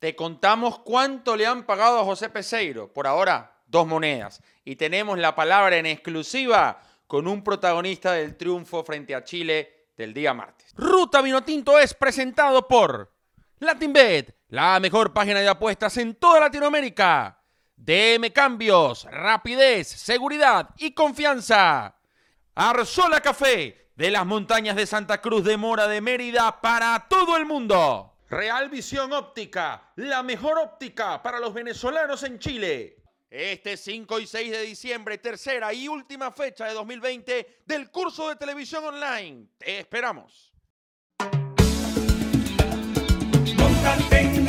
Te contamos cuánto le han pagado a José Peseiro. Por ahora, dos monedas. Y tenemos la palabra en exclusiva con un protagonista del triunfo frente a Chile del día martes. Ruta Vinotinto es presentado por LatinBet, la mejor página de apuestas en toda Latinoamérica. DM Cambios, rapidez, seguridad y confianza. Arzola Café, de las montañas de Santa Cruz de Mora de Mérida para todo el mundo. Real Visión Óptica, la mejor óptica para los venezolanos en Chile. Este 5 y 6 de diciembre, tercera y última fecha de 2020 del curso de televisión online. Te esperamos. Montate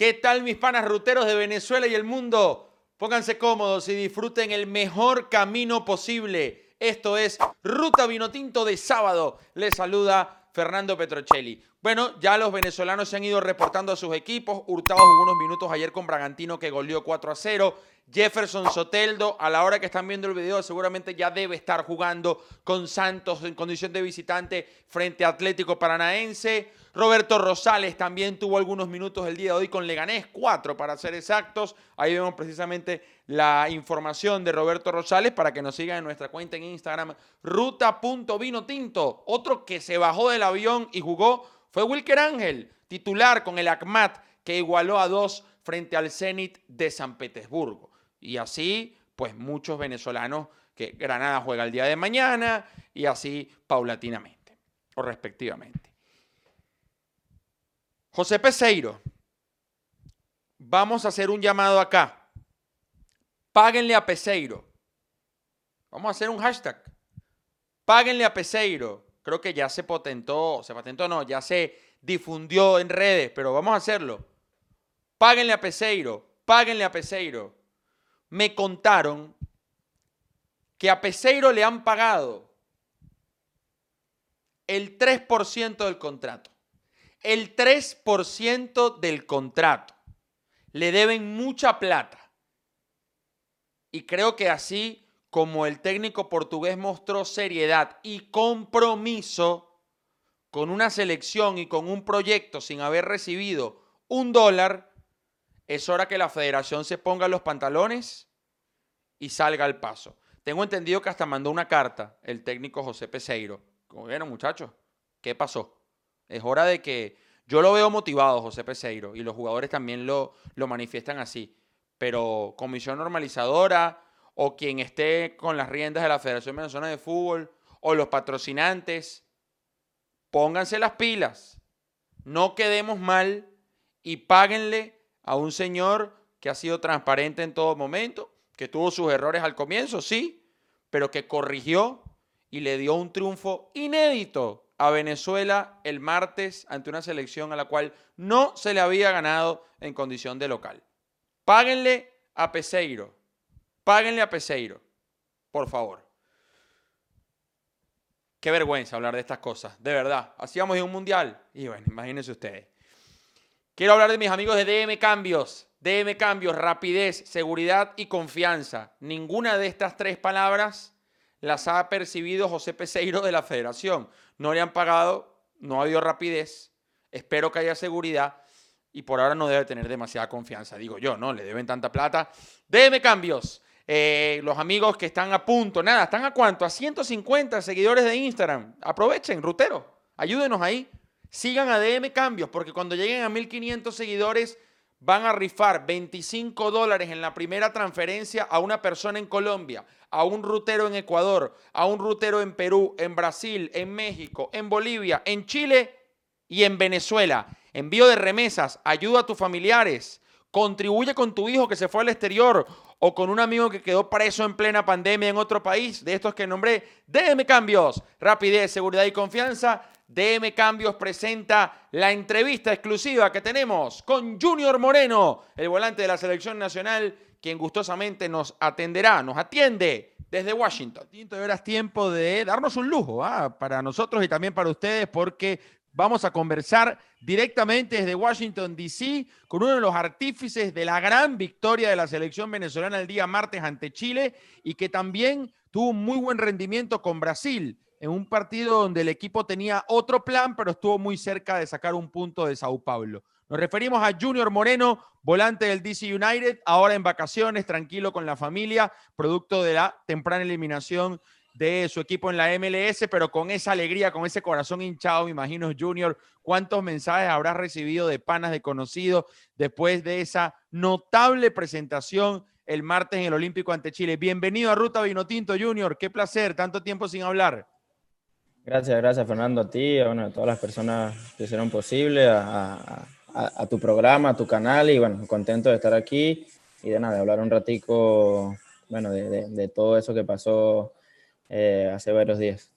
¿Qué tal mis panas ruteros de Venezuela y el mundo? Pónganse cómodos y disfruten el mejor camino posible. Esto es Ruta Vinotinto de sábado. Les saluda Fernando Petrocelli. Bueno, ya los venezolanos se han ido reportando a sus equipos. Hurtado jugó unos minutos ayer con Bragantino que goleó 4 a 0. Jefferson Soteldo, a la hora que están viendo el video, seguramente ya debe estar jugando con Santos en condición de visitante frente a Atlético Paranaense. Roberto Rosales también tuvo algunos minutos el día de hoy con Leganés, cuatro para ser exactos. Ahí vemos precisamente la información de Roberto Rosales para que nos sigan en nuestra cuenta en Instagram, ruta.vinotinto. Otro que se bajó del avión y jugó fue Wilker Ángel, titular con el ACMAT, que igualó a dos frente al Zenit de San Petersburgo. Y así, pues muchos venezolanos que Granada juega el día de mañana y así paulatinamente o respectivamente. José Peseiro, vamos a hacer un llamado acá. Páguenle a Peseiro. Vamos a hacer un hashtag. Páguenle a Peseiro. Creo que ya se patentó, se patentó no, ya se difundió en redes, pero vamos a hacerlo. Páguenle a Peseiro, páguenle a Peseiro. Me contaron que a Peseiro le han pagado el 3% del contrato. El 3% del contrato. Le deben mucha plata. Y creo que así como el técnico portugués mostró seriedad y compromiso con una selección y con un proyecto sin haber recibido un dólar, es hora que la federación se ponga los pantalones y salga al paso. Tengo entendido que hasta mandó una carta el técnico José Peseiro. Como vieron, muchachos, ¿qué pasó? Es hora de que yo lo veo motivado, José Peseiro, y los jugadores también lo, lo manifiestan así. Pero comisión normalizadora o quien esté con las riendas de la Federación Venezolana de Fútbol o los patrocinantes, pónganse las pilas. No quedemos mal y páguenle a un señor que ha sido transparente en todo momento, que tuvo sus errores al comienzo, sí, pero que corrigió y le dio un triunfo inédito a Venezuela el martes ante una selección a la cual no se le había ganado en condición de local. Páguenle a Peseiro. Páguenle a Peseiro. Por favor. Qué vergüenza hablar de estas cosas. De verdad. Hacíamos en un mundial. Y bueno, imagínense ustedes. Quiero hablar de mis amigos de DM Cambios. DM Cambios, rapidez, seguridad y confianza. Ninguna de estas tres palabras las ha percibido José Peseiro de la federación. No le han pagado, no ha habido rapidez. Espero que haya seguridad y por ahora no debe tener demasiada confianza. Digo yo, no, le deben tanta plata. DM Cambios. Eh, los amigos que están a punto, nada, ¿están a cuánto? A 150 seguidores de Instagram. Aprovechen, Rutero, ayúdenos ahí. Sigan a DM Cambios, porque cuando lleguen a 1500 seguidores van a rifar 25 dólares en la primera transferencia a una persona en Colombia, a un rutero en Ecuador, a un rutero en Perú, en Brasil, en México, en Bolivia, en Chile y en Venezuela. Envío de remesas, ayuda a tus familiares, contribuye con tu hijo que se fue al exterior o con un amigo que quedó preso en plena pandemia en otro país, de estos que nombré, DM Cambios, rapidez, seguridad y confianza. DM Cambios presenta la entrevista exclusiva que tenemos con Junior Moreno, el volante de la selección nacional, quien gustosamente nos atenderá, nos atiende desde Washington. Ahora es tiempo de darnos un lujo ¿ah? para nosotros y también para ustedes, porque vamos a conversar directamente desde Washington, D.C., con uno de los artífices de la gran victoria de la selección venezolana el día martes ante Chile y que también tuvo un muy buen rendimiento con Brasil en un partido donde el equipo tenía otro plan, pero estuvo muy cerca de sacar un punto de Sao Paulo. Nos referimos a Junior Moreno, volante del DC United, ahora en vacaciones, tranquilo con la familia, producto de la temprana eliminación de su equipo en la MLS, pero con esa alegría, con ese corazón hinchado, me imagino, Junior, cuántos mensajes habrás recibido de panas, de conocidos, después de esa notable presentación el martes en el Olímpico ante Chile. Bienvenido a Ruta Vinotinto, Junior, qué placer, tanto tiempo sin hablar. Gracias, gracias Fernando, a ti, bueno, a todas las personas que hicieron posible, a, a a, tu programa, a tu canal y bueno, contento de estar aquí y de nada, de hablar un ratico, bueno, de, de, todo eso que pasó eh, hace varios días.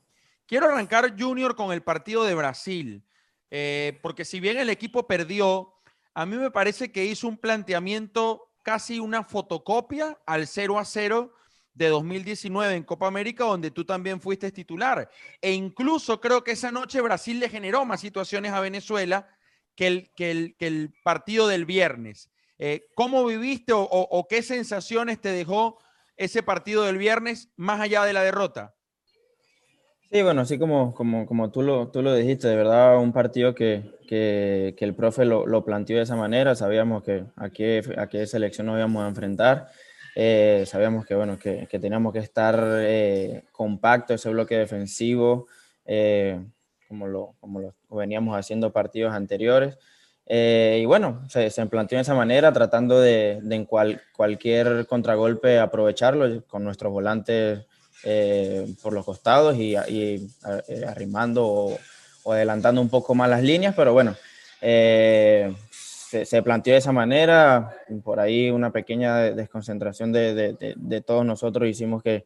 Quiero arrancar, Junior, con el partido de Brasil, eh, porque si bien el equipo perdió, a mí me parece que hizo un planteamiento casi una fotocopia al 0 a 0 de 2019 en Copa América, donde tú también fuiste titular. E incluso creo que esa noche Brasil le generó más situaciones a Venezuela que el, que el, partido del viernes. Eh, ¿Cómo viviste o, qué sensaciones te dejó ese partido del viernes más allá de la derrota? Sí, bueno, así como, como, como tú, lo, tú lo dijiste, de verdad un partido que, que, que el profe lo, lo, planteó de esa manera, sabíamos que a qué, a qué selección nos íbamos a enfrentar, eh, sabíamos que, bueno, que, que teníamos que estar eh, compacto, ese bloque defensivo, como lo, como lo veníamos haciendo partidos anteriores. Eh, y bueno, se, se, planteó de esa manera, tratando de, de en cual, cualquier contragolpe aprovecharlo con nuestros volantes eh, por los costados y, y eh, arrimando o, o, adelantando un poco más las líneas, pero bueno, eh, se, planteó de esa manera. Por ahí una pequeña desconcentración de, todos nosotros hicimos que,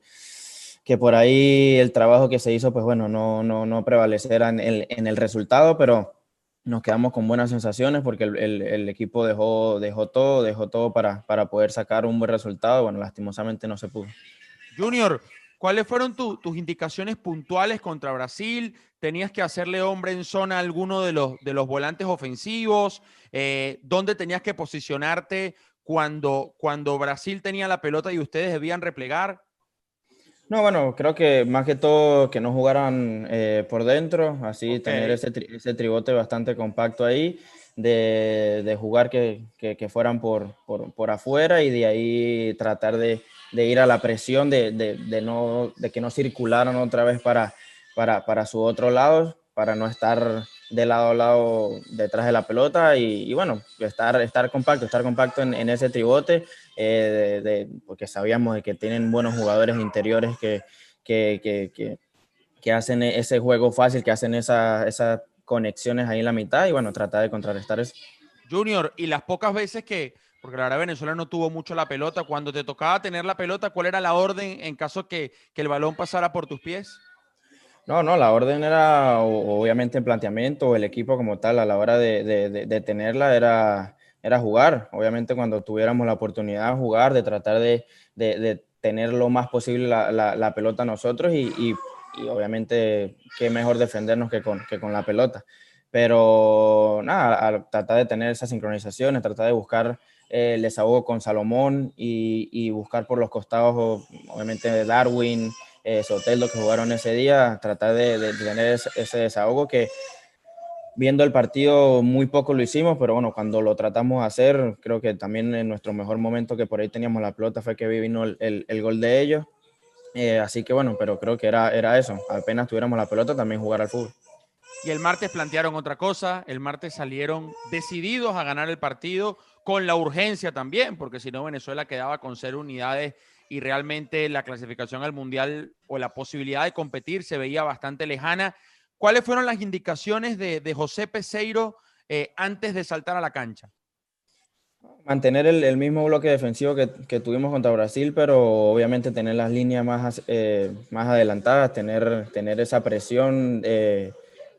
por ahí el trabajo que se hizo, pues bueno, no, no, no prevaleciera en el, resultado, pero nos quedamos con buenas sensaciones porque el, el, el equipo dejó, dejó todo, dejó todo para, para poder sacar un buen resultado. Bueno, lastimosamente no se pudo. Junior, ¿cuáles fueron tu, tus indicaciones puntuales contra Brasil? ¿Tenías que hacerle hombre en zona a alguno de los, de los volantes ofensivos? Eh, ¿Dónde tenías que posicionarte cuando, cuando Brasil tenía la pelota y ustedes debían replegar? No, bueno, creo que más que todo que no jugaran eh, por dentro, así okay. tener ese, tri ese, tribote bastante compacto ahí, de, de jugar que, que, que fueran por, por, por, afuera y de ahí tratar de, de ir a la presión, de, de, no, de que no circularan otra vez para, para, para su otro lado, para no estar de lado a lado detrás de la pelota y, y bueno, estar, estar compacto, estar compacto en, en ese tribote, eh, de, de, porque sabíamos de que tienen buenos jugadores interiores que, que, que, que, hacen ese juego fácil, que hacen esas esa conexiones ahí en la mitad y bueno, tratar de contrarrestar eso. Junior, y las pocas veces que, porque la verdad Venezuela no tuvo mucho la pelota, cuando te tocaba tener la pelota, ¿cuál era la orden en caso que, que el balón pasara por tus pies? No, no, la orden era obviamente en planteamiento, el equipo como tal a la hora de, de, tenerla era, era jugar. Obviamente cuando tuviéramos la oportunidad de jugar, de tratar de, tener lo más posible la, la, la pelota nosotros y, y, obviamente qué mejor defendernos que con, que con la pelota. Pero nada, tratar de tener esas sincronizaciones, tratar de buscar eh, el desahogo con Salomón y, y buscar por los costados, obviamente Darwin, eh, Soteldo que jugaron ese día, tratar de, de tener ese, desahogo que viendo el partido muy poco lo hicimos, pero bueno, cuando lo tratamos de hacer, creo que también en nuestro mejor momento que por ahí teníamos la pelota fue que vino el, el, el gol de ellos. Eh, así que bueno, pero creo que era, era eso, apenas tuviéramos la pelota también jugar al fútbol. Y el martes plantearon otra cosa, el martes salieron decididos a ganar el partido con la urgencia también, porque si no Venezuela quedaba con cero unidades y realmente la clasificación al Mundial o la posibilidad de competir se veía bastante lejana. ¿Cuáles fueron las indicaciones de, José Peseiro eh, antes de saltar a la cancha? Mantener el, mismo bloque defensivo que, que, tuvimos contra Brasil, pero obviamente tener las líneas más, eh, más adelantadas, tener, tener esa presión, eh,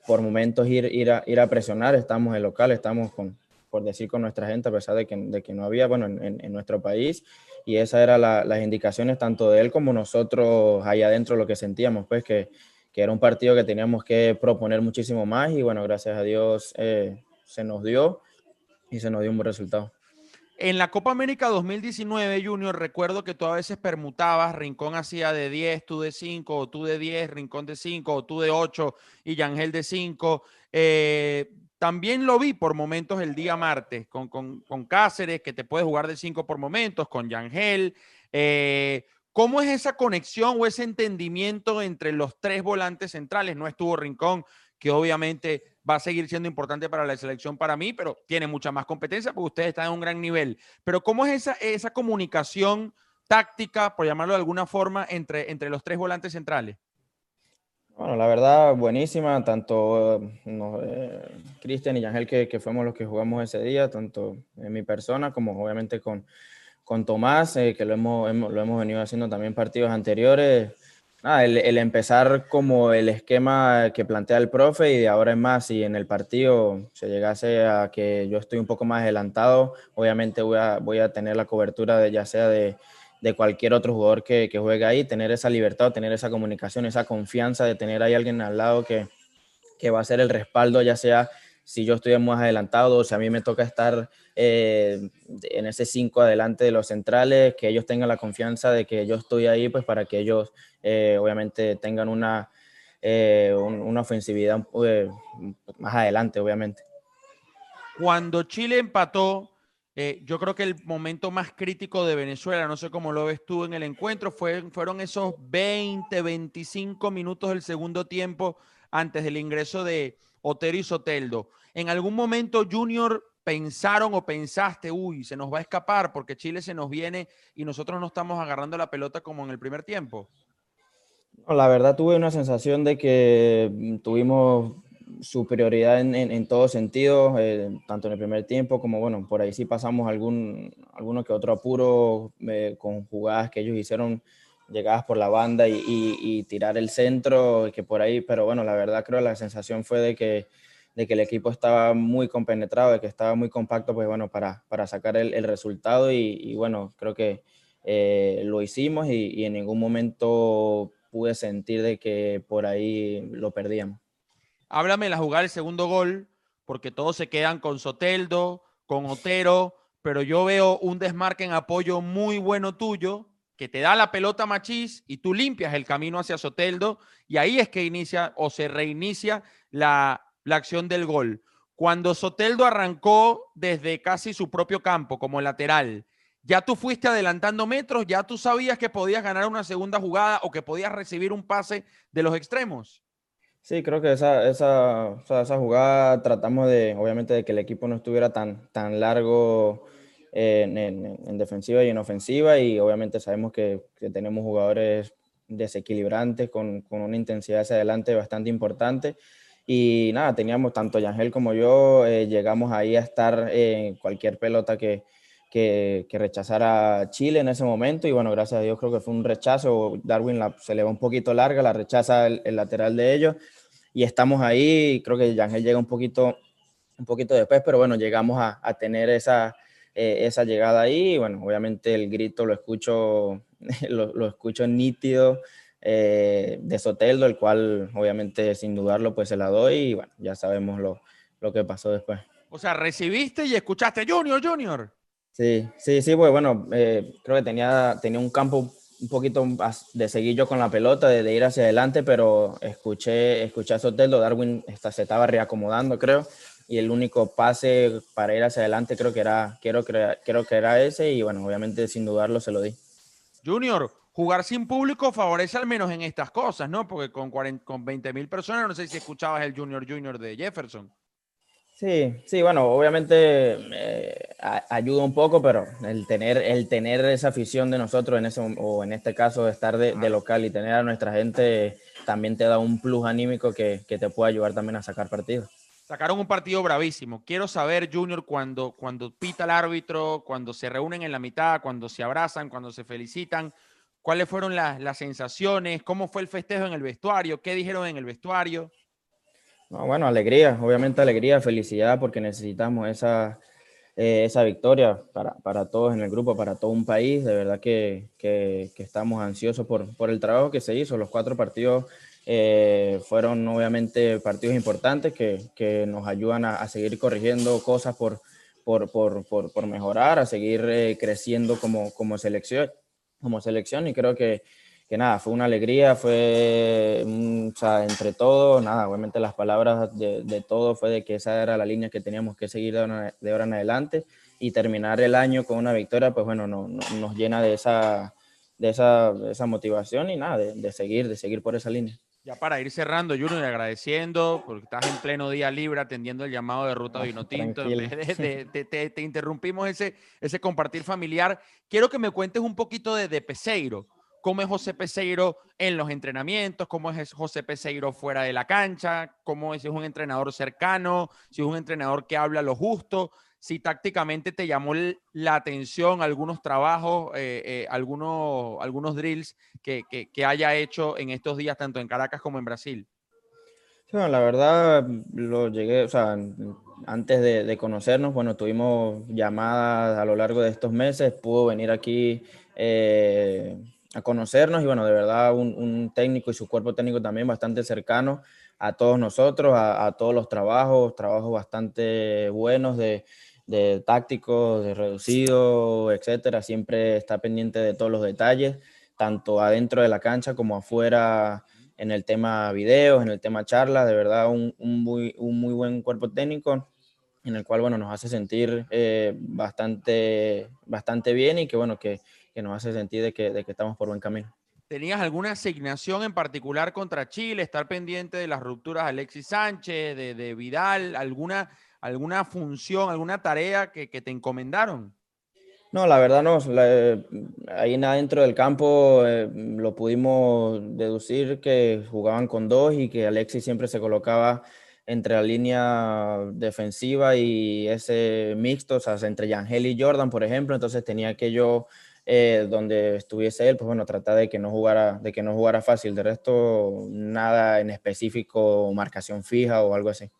por momentos ir, ir, a, ir a presionar. Estamos en local, estamos con, por decir con nuestra gente, a pesar de que, de que no había, bueno, en, en, nuestro país y esas eran la- las indicaciones tanto de él como nosotros allá adentro lo que sentíamos, pues que, que era un partido que teníamos que proponer muchísimo más y bueno, gracias a Dios eh, se nos dio y se nos dio un buen resultado. En la Copa América 2019, Junior, recuerdo que tú a veces permutabas, Rincón hacía de 10, tú de 5, o tú de 10, Rincón de 5, o tú de 8 y Yangel de 5. Eh, también lo vi por momentos el día martes con, con- con Cáceres, que te puede jugar de 5 por momentos, con Yangel. Eh, ¿Cómo es esa conexión o ese entendimiento entre los tres volantes centrales? No estuvo Rincón, que obviamente va a seguir siendo importante para la selección para mí, pero tiene mucha más competencia porque ustedes están en un gran nivel. Pero ¿cómo es esa, esa comunicación táctica, por llamarlo de alguna forma, entre, entre los tres volantes centrales? Bueno, la verdad, buenísima, tanto eh, no, eh, Cristian y Ángel, que, que fuimos los que jugamos ese día, tanto en mi persona como obviamente con, con Tomás, eh, que lo hemos, hemos- lo hemos venido haciendo también partidos anteriores. El, empezar como el esquema que plantea el profe y ahora en más, si en el partido se llegase a que yo estoy un poco más adelantado, obviamente voy a, voy a tener la cobertura de ya sea de, de cualquier otro jugador que, que juegue ahí, tener esa libertad, tener esa comunicación, esa confianza de tener ahí alguien al lado que, que va a ser el respaldo, ya sea si yo estoy más adelantado o si a mí me toca estar eh, en ese 5 adelante de los centrales, que ellos tengan la confianza de que yo estoy ahí, pues para que ellos eh, obviamente tengan una, eh, un- una ofensividad eh, más adelante, obviamente. Cuando Chile empató, eh, yo creo que el momento más crítico de Venezuela, no sé cómo lo ves tú en el encuentro, fue, fueron esos 20, 25 minutos del segundo tiempo antes del ingreso de Otero y Soteldo. ¿En algún momento, Junior, pensaron o pensaste, uy, se nos va a escapar porque Chile se nos viene y nosotros no estamos agarrando la pelota como en el primer tiempo? La verdad tuve una sensación de que mm, tuvimos superioridad en, en, en todo sentido, eh, tanto en el primer tiempo como, bueno, por ahí sí pasamos algún, alguno que otro apuro eh, con jugadas que ellos hicieron llegadas por la banda y, y- tirar el centro, que por ahí, pero bueno, la verdad creo la sensación fue de que, de que el equipo estaba muy compenetrado, de que estaba muy compacto, pues bueno, para, para sacar el, el resultado y, bueno, creo que eh, lo hicimos y, y en ningún momento pude sentir de que por ahí lo perdíamos. Háblame la jugada del segundo gol, porque todos se quedan con Soteldo, con Otero, pero yo veo un desmarque en apoyo muy bueno tuyo, que te da la pelota Machís y tú limpias el camino hacia Soteldo, y ahí es que inicia o se reinicia la, la acción del gol. Cuando Soteldo arrancó desde casi su propio campo como lateral, ya tú fuiste adelantando metros, ya tú sabías que podías ganar una segunda jugada o que podías recibir un pase de los extremos. Sí, creo que esa, esa, esa jugada tratamos de, obviamente, de que el equipo no estuviera tan, tan largo eh, en, en- en defensiva y en ofensiva y obviamente sabemos que, que tenemos jugadores desequilibrantes con, con una intensidad hacia adelante bastante importante. Y nada, teníamos tanto Yangel como yo, eh, llegamos ahí a estar en cualquier pelota que, que, que rechazara Chile en ese momento y bueno, gracias a Dios creo que fue un rechazo, Darwin se le va un poquito larga, la rechaza el, el lateral de ellos y estamos ahí, creo que Yangel llega un poquito, un poquito después, pero bueno, llegamos a, a tener esa, eh, esa llegada ahí y bueno, obviamente el grito lo escucho, lo, lo escucho nítido eh, de Soteldo, el cual obviamente sin dudarlo pues se la doy y bueno, ya sabemos lo, lo que pasó después. O sea, recibiste y escuchaste Junior, Junior. Sí, sí, sí, pues bueno, eh, creo que tenía, tenía un campo un poquito de seguir yo con la pelota, de, ir hacia adelante, pero escuché, escuché a Soteldo, Darwin está, se estaba reacomodando, creo, y el único pase para ir hacia adelante creo que era, creo, creo que era ese, y bueno, obviamente sin dudarlo se lo di. Junior, jugar sin público favorece al menos en estas cosas, ¿no? Porque con, 40 con 20 mil personas, no sé si escuchabas el Junior Junior de Jefferson. Sí, sí, bueno, obviamente eh, ayuda un poco, pero el tener, el tener esa afición de nosotros en ese, o en este caso estar de, de local y tener a nuestra gente también te da un plus anímico que, que te puede ayudar también a sacar partido. Sacaron un partido bravísimo. Quiero saber, Junior, cuando, cuando pita el árbitro, cuando se reúnen en la mitad, cuando se abrazan, cuando se felicitan, ¿cuáles fueron las, las sensaciones? ¿Cómo fue el festejo en el vestuario? ¿Qué dijeron en el vestuario? No, bueno, alegría, obviamente alegría, felicidad, porque necesitamos esa, eh, esa victoria para, para, todos en el grupo, para todo un país. De verdad que, que, que estamos ansiosos por, por, el trabajo que se hizo. Los cuatro partidos eh, fueron obviamente partidos importantes que, que nos ayudan a, a, seguir corrigiendo cosas por, por, por, por mejorar, a seguir eh, creciendo como, como, selección, como selección y creo que, que nada, fue una alegría, fue, o sea, entre todos, nada, obviamente las palabras de, de todo fue de que esa era la línea que teníamos que seguir de ahora, de ahora en adelante y terminar el año con una victoria, pues bueno, no, no, nos llena de esa, de esa, de esa motivación y nada, de, de, seguir, de seguir por esa línea. Ya para ir cerrando, Junior, agradeciendo, porque estás en pleno día libre atendiendo el llamado de Ruta Vinotinto. De, de, te, te, interrumpimos ese, ese compartir familiar. Quiero que me cuentes un poquito de, de Peseiro cómo es José Peseiro en los entrenamientos, cómo es José Peseiro fuera de la cancha, cómo es, si es un entrenador cercano, si es un entrenador que habla lo justo, si tácticamente te llamó la atención algunos trabajos, eh, eh, algunos, algunos drills que, que, haya hecho en estos días, tanto en Caracas como en Brasil. Sí, bueno, la verdad, lo llegué, o sea, antes de, de, conocernos, bueno, tuvimos llamadas a lo largo de estos meses, pudo venir aquí. Eh, a conocernos y bueno, de verdad un, técnico y su cuerpo técnico también bastante cercano a todos nosotros, a, todos los trabajos, trabajos bastante buenos de, de tácticos, de reducido, etcétera. Siempre está pendiente de todos los detalles, tanto adentro de la cancha como afuera en el tema videos, en el tema charlas, de verdad un, un, muy, un muy buen cuerpo técnico en el cual, bueno, nos hace sentir eh, bastante, bastante bien y que, bueno, que, que nos hace sentir de que, de que estamos por buen camino. ¿Tenías alguna asignación en particular contra Chile? ¿Estar pendiente de las rupturas de Alexis Sánchez, de, de Vidal? ¿Alguna, ¿Alguna función, alguna tarea que, que te encomendaron? No, la verdad no. La, ahí dentro del campo eh, lo pudimos deducir que jugaban con dos y que Alexis siempre se colocaba entre la línea defensiva y ese mixto, o sea, entre Yangel y Jordan, por ejemplo. Entonces tenía que yo eh, donde estuviese él, pues bueno, tratar de que no jugara, de que no jugara fácil. De resto, nada en específico, marcación fija o algo así.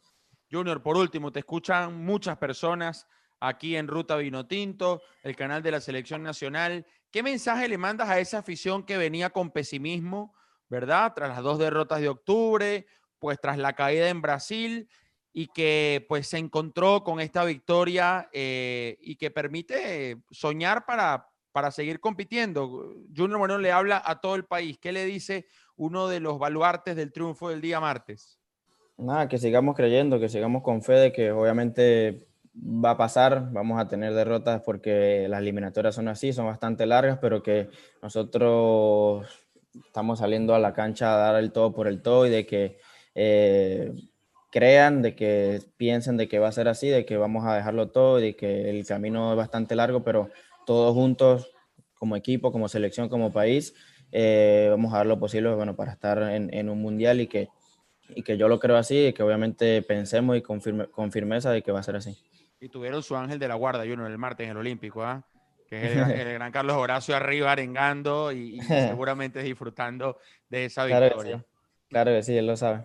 Junior, por último, te escuchan muchas personas aquí en Ruta Vinotinto, el canal de la Selección Nacional. ¿Qué mensaje le mandas a esa afición que venía con pesimismo, verdad? Tras las dos derrotas de octubre, pues tras la caída en Brasil y que pues se encontró con esta victoria eh, y que permite soñar para, para seguir compitiendo. Junior Moreno le habla a todo el país. ¿Qué le dice uno de los baluartes del triunfo del día martes? Nada, que sigamos creyendo, que sigamos con fe de que obviamente va a pasar, vamos a tener derrotas porque las eliminatorias son así, son bastante largas, pero que nosotros estamos saliendo a la cancha a dar el todo por el todo y de que eh, crean, de que piensen de que va a ser así, de que vamos a dejarlo todo y de que el camino es bastante largo, pero todos juntos, como equipo, como selección, como país, eh, vamos a dar lo posible bueno, para estar en, en, un mundial y que, y que yo lo creo así y que obviamente pensemos y con, firme, con firmeza de que va a ser así. Y tuvieron su ángel de la guarda, Juno, el martes en el Olímpico, ¿ah? ¿eh? que es el, el, gran Carlos Horacio arriba arengando y, y seguramente disfrutando de esa victoria. Claro que sí, claro que sí él lo sabe.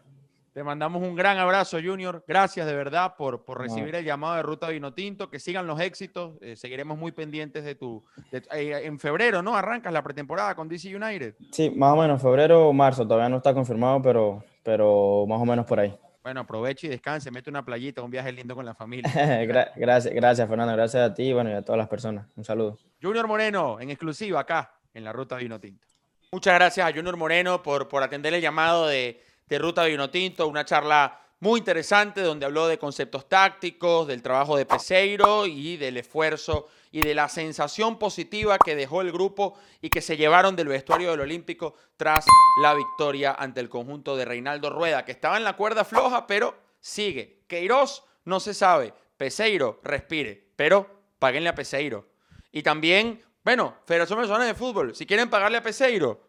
Te mandamos un gran abrazo, Junior. Gracias de verdad por, por recibir el llamado de Ruta Vinotinto. Que sigan los éxitos. Eh, seguiremos muy pendientes de tu. De, eh, en febrero, ¿no? Arrancas la pretemporada con DC United. Sí, más o menos, febrero o marzo. Todavía no está confirmado, pero, pero más o menos por ahí. Bueno, aproveche y descanse. Mete una playita, un viaje lindo con la familia. gracias, gracias, Fernando. Gracias a ti bueno, y a todas las personas. Un saludo. Junior Moreno, en exclusiva acá, en la Ruta Vinotinto. Muchas gracias a Junior Moreno por, por atender el llamado de de Ruta Vinotinto, una charla muy interesante donde habló de conceptos tácticos, del trabajo de Peseiro y del esfuerzo y de la sensación positiva que dejó el grupo y que se llevaron del vestuario del Olímpico tras la victoria ante el conjunto de Reinaldo Rueda, que estaba en la cuerda floja, pero sigue. Queiroz no se sabe. Peseiro respire, pero paguenle a Peseiro. Y también, bueno, Federación Venezolana de Fútbol, si quieren pagarle a Peseiro,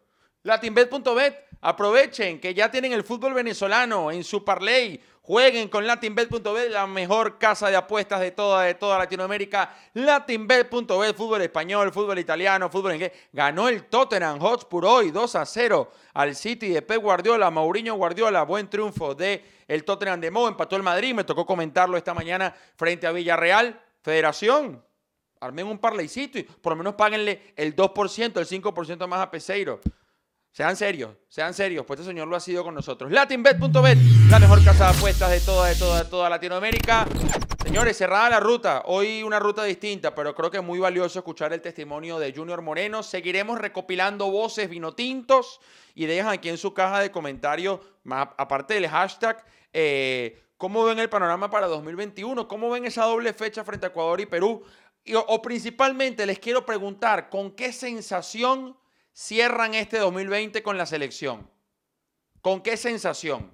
latinbet.bet Aprovechen que ya tienen el fútbol venezolano en su parlay. Jueguen con latinbet.bet, la mejor casa de apuestas de toda, de toda Latinoamérica. Latinbet.bet, fútbol español, fútbol italiano, fútbol inglés. Ganó el Tottenham Hotspur hoy 2 a 0 al City de Pep Guardiola, Mauriño Guardiola. Buen triunfo de el Tottenham de Mo. Empató el Madrid, me tocó comentarlo esta mañana frente a Villarreal. Federación, armen un parleycito y por lo menos páguenle el 2%, el 5% más a Peseiro. Sean serios, sean serios, pues este señor lo ha sido con nosotros. LatinBet.bet, la mejor casa de apuestas de toda, de toda, de toda Latinoamérica. Señores, cerrada la ruta. Hoy una ruta distinta, pero creo que es muy valioso escuchar el testimonio de Junior Moreno. Seguiremos recopilando voces vinotintos y dejan aquí en su caja de comentarios, más aparte del hashtag, eh, cómo ven el panorama para 2021, cómo ven esa doble fecha frente a Ecuador y Perú. Y, o, o principalmente les quiero preguntar, ¿con qué sensación cierran este 2020 con la selección? ¿Con qué sensación?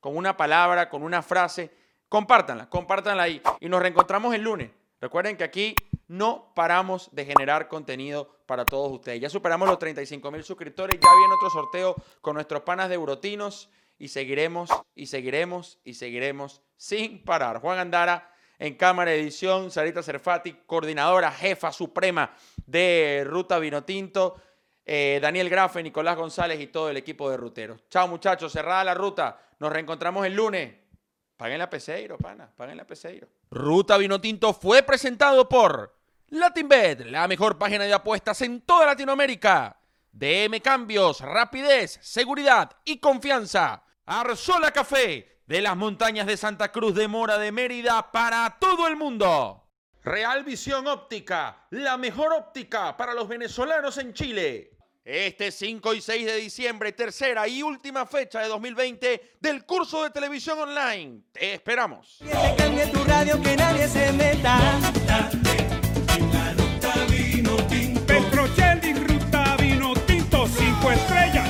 ¿Con una palabra, con una frase? Compártanla, compártanla ahí. Y nos reencontramos el lunes. Recuerden que aquí no paramos de generar contenido para todos ustedes. Ya superamos los 35 mil suscriptores. Ya viene otro sorteo con nuestros panas de Eurotinos. Y seguiremos, y seguiremos, y seguiremos sin parar. Juan Andara en cámara edición. Sarita Cerfati, coordinadora, jefa suprema de Ruta Vinotinto. Eh, Daniel Grafe, Nicolás González y todo el equipo de ruteros. Chao muchachos, cerrada la ruta. Nos reencontramos el lunes. Paguen la Peseiro, pana, paguen la Peseiro. Ruta Vinotinto fue presentado por LatinBet, la mejor página de apuestas en toda Latinoamérica. DM Cambios, rapidez, seguridad y confianza. Arzola Café, de las montañas de Santa Cruz de Mora de Mérida para todo el mundo. Real Visión Óptica, la mejor óptica para los venezolanos en Chile. Este 5 y 6 de diciembre, tercera y última fecha de 2020 del curso de televisión online. Te esperamos. Que se cambie tu radio, que nadie se meta. La ruta vino tinto. Cinco estrellas,